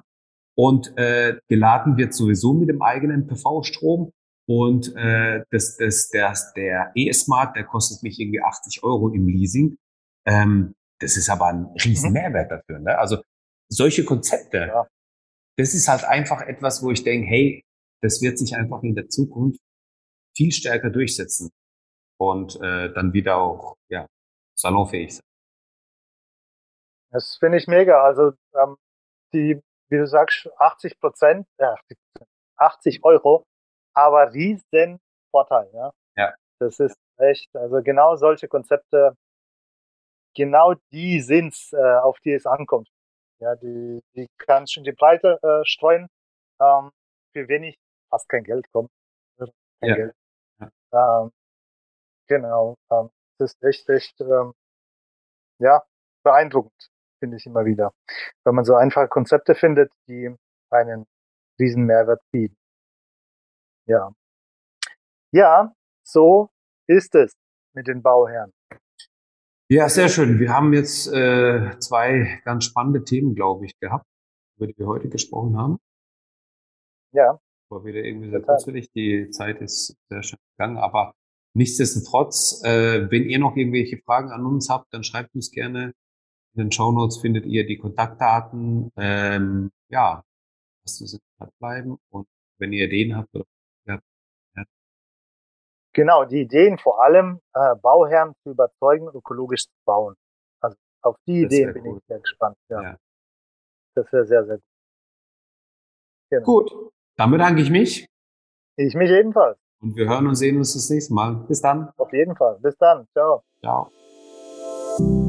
Und äh, geladen wird sowieso mit dem eigenen PV-Strom. Und äh, das, das, der, der E-Smart, der kostet mich irgendwie 80 Euro im Leasing. Ähm, das ist aber ein riesen mhm. Mehrwert dafür. Ne? Also solche Konzepte, ja. das ist halt einfach etwas, wo ich denke, hey, das wird sich einfach in der Zukunft viel stärker durchsetzen und äh, dann wieder auch ja, salonfähig sein. Das finde ich mega. Also ähm, die, wie du sagst, 80 Prozent, ja, 80 Euro, aber riesen Vorteil. Ja? ja. Das ist echt, also genau solche Konzepte, genau die sind's, äh, auf die es ankommt. Ja, die, die kannst du in die Breite äh, streuen, ähm, für wenig fast kein Geld kommt. Kein ja. Geld. Ja. Ähm, genau. Ähm, das ist echt, echt, ähm, ja, beeindruckend, finde ich immer wieder. Wenn man so einfache Konzepte findet, die einen riesen Mehrwert bieten. Ja. Ja, so ist es mit den Bauherren. Ja, sehr schön. Wir haben jetzt äh, zwei ganz spannende Themen, glaube ich, gehabt, über die wir heute gesprochen haben. Ja war wieder irgendwie sehr kurzweilig. Die Zeit ist sehr schnell gegangen, aber nichtsdestotrotz, äh, wenn ihr noch irgendwelche Fragen an uns habt, dann schreibt uns gerne. In den Show Notes findet ihr die Kontaktdaten. Ähm, ja, lasst uns in Kontakt bleiben und wenn ihr Ideen habt oder. Genau, die Ideen vor allem, äh, Bauherren zu überzeugen, ökologisch zu bauen. Also auf die das Ideen bin cool. ich sehr gespannt. Ja. ja. Das wäre sehr, sehr gut. Genau. Gut, dann bedanke ich mich. Ich mich ebenfalls. Und wir hören und sehen uns das nächste Mal. Bis dann. Auf jeden Fall. Bis dann. Ciao. Ciao.